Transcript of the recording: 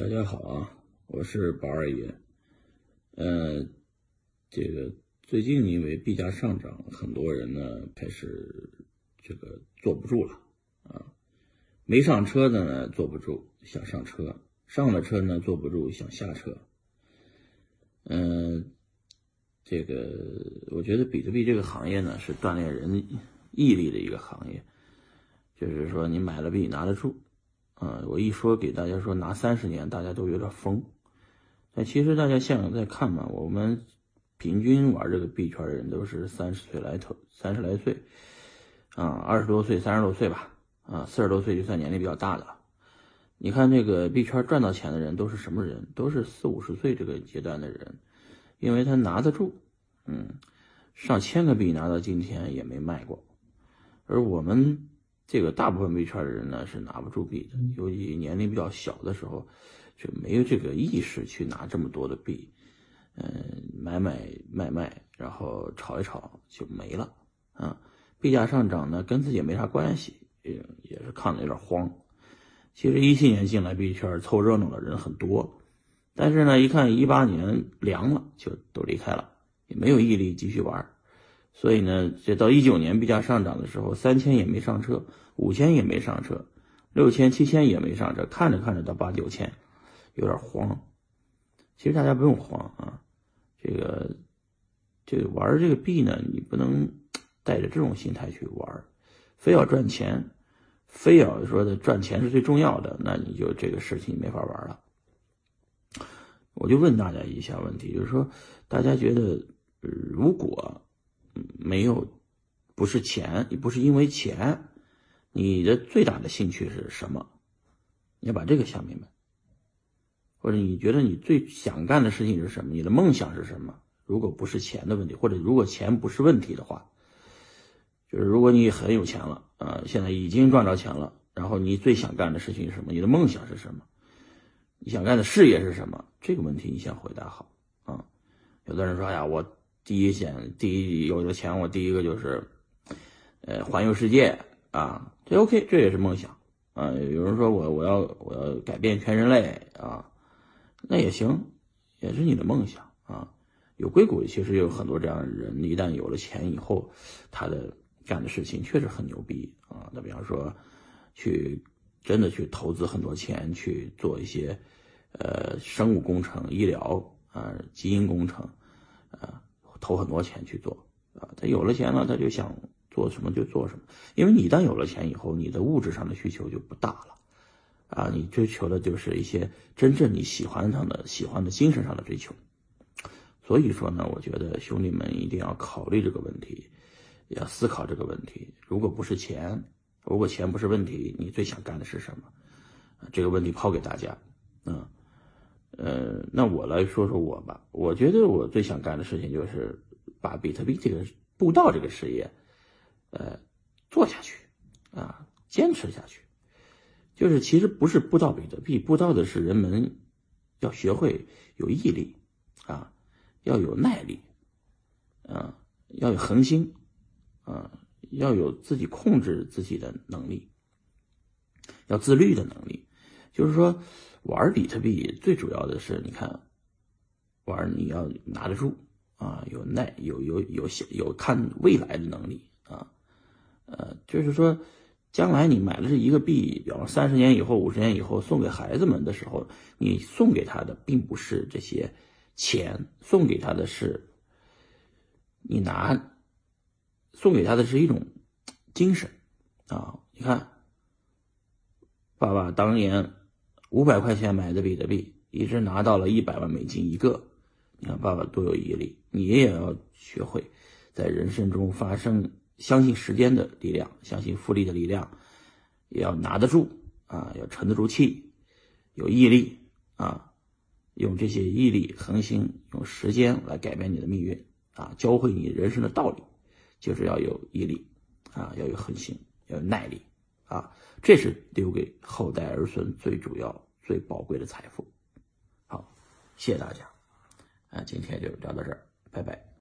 大家好啊，我是宝二爷。呃，这个最近因为币价上涨，很多人呢开始这个坐不住了啊。没上车的呢坐不住，想上车；上了车呢坐不住，想下车。嗯，这个我觉得比特币这个行业呢是锻炼人毅力的一个行业，就是说你买了币拿得住。啊，我一说给大家说拿三十年，大家都有点疯。但其实大家现在在看嘛，我们平均玩这个币圈的人都是三十岁来头，三十来岁，啊，二十多岁、三十多岁吧，啊，四十多岁就算年龄比较大的了。你看这个币圈赚到钱的人都是什么人？都是四五十岁这个阶段的人，因为他拿得住，嗯，上千个币拿到今天也没卖过，而我们。这个大部分币圈的人呢是拿不住币的，尤其年龄比较小的时候，就没有这个意识去拿这么多的币，嗯，买买卖卖，然后炒一炒就没了啊。币价上涨呢跟自己也没啥关系，也也是看的有点慌。其实一七年进来币圈凑热闹的人很多，但是呢一看一八年凉了，就都离开了，也没有毅力继续玩。所以呢，这到一九年币价上涨的时候，三千也没上车，五千也没上车，六千、七千也没上车，看着看着到八九千，有点慌。其实大家不用慌啊，这个这个玩这个币呢，你不能带着这种心态去玩，非要赚钱，非要说的赚钱是最重要的，那你就这个事情没法玩了。我就问大家一下问题，就是说，大家觉得如果？没有，不是钱，也不是因为钱，你的最大的兴趣是什么？你要把这个想明白。或者你觉得你最想干的事情是什么？你的梦想是什么？如果不是钱的问题，或者如果钱不是问题的话，就是如果你很有钱了，啊，现在已经赚着钱了，然后你最想干的事情是什么？你的梦想是什么？你想干的事业是什么？这个问题你先回答好啊。有的人说：“哎呀，我。”第一先，第一有了钱，我第一个就是，呃，环游世界啊，这 OK，这也是梦想啊。有人说我我要我要改变全人类啊，那也行，也是你的梦想啊。有硅谷其实有很多这样的人，一旦有了钱以后，他的干的事情确实很牛逼啊。那比方说，去真的去投资很多钱去做一些，呃，生物工程、医疗啊、基因工程啊。投很多钱去做啊，他有了钱了，他就想做什么就做什么。因为你一旦有了钱以后，你的物质上的需求就不大了，啊，你追求的就是一些真正你喜欢上的、喜欢的精神上的追求。所以说呢，我觉得兄弟们一定要考虑这个问题，要思考这个问题。如果不是钱，如果钱不是问题，你最想干的是什么？这个问题抛给大家，嗯。呃，那我来说说我吧。我觉得我最想干的事情就是把比特币这个布道这个事业，呃，做下去，啊，坚持下去。就是其实不是布道比特币，布道的是人们要学会有毅力，啊，要有耐力，啊，要有恒心，啊，要有自己控制自己的能力，要自律的能力。就是说。玩比特币最主要的是，你看，玩你要拿得住啊，有耐，有有有有看未来的能力啊，呃，就是说，将来你买的是一个币，比方三十年以后、五十年以后送给孩子们的时候，你送给他的并不是这些钱，送给他的是，你拿，送给他的是一种精神啊，你看，爸爸当年。五百块钱买的比特币，一直拿到了一百万美金一个。你看爸爸多有毅力，你也要学会在人生中发生，相信时间的力量，相信复利的力量，也要拿得住啊，要沉得住气，有毅力啊，用这些毅力、恒心，用时间来改变你的命运啊，教会你人生的道理，就是要有毅力啊，要有恒心，要有耐力。啊，这是留给后代儿孙最主要、最宝贵的财富。好，谢谢大家，啊，今天就聊到这儿，拜拜。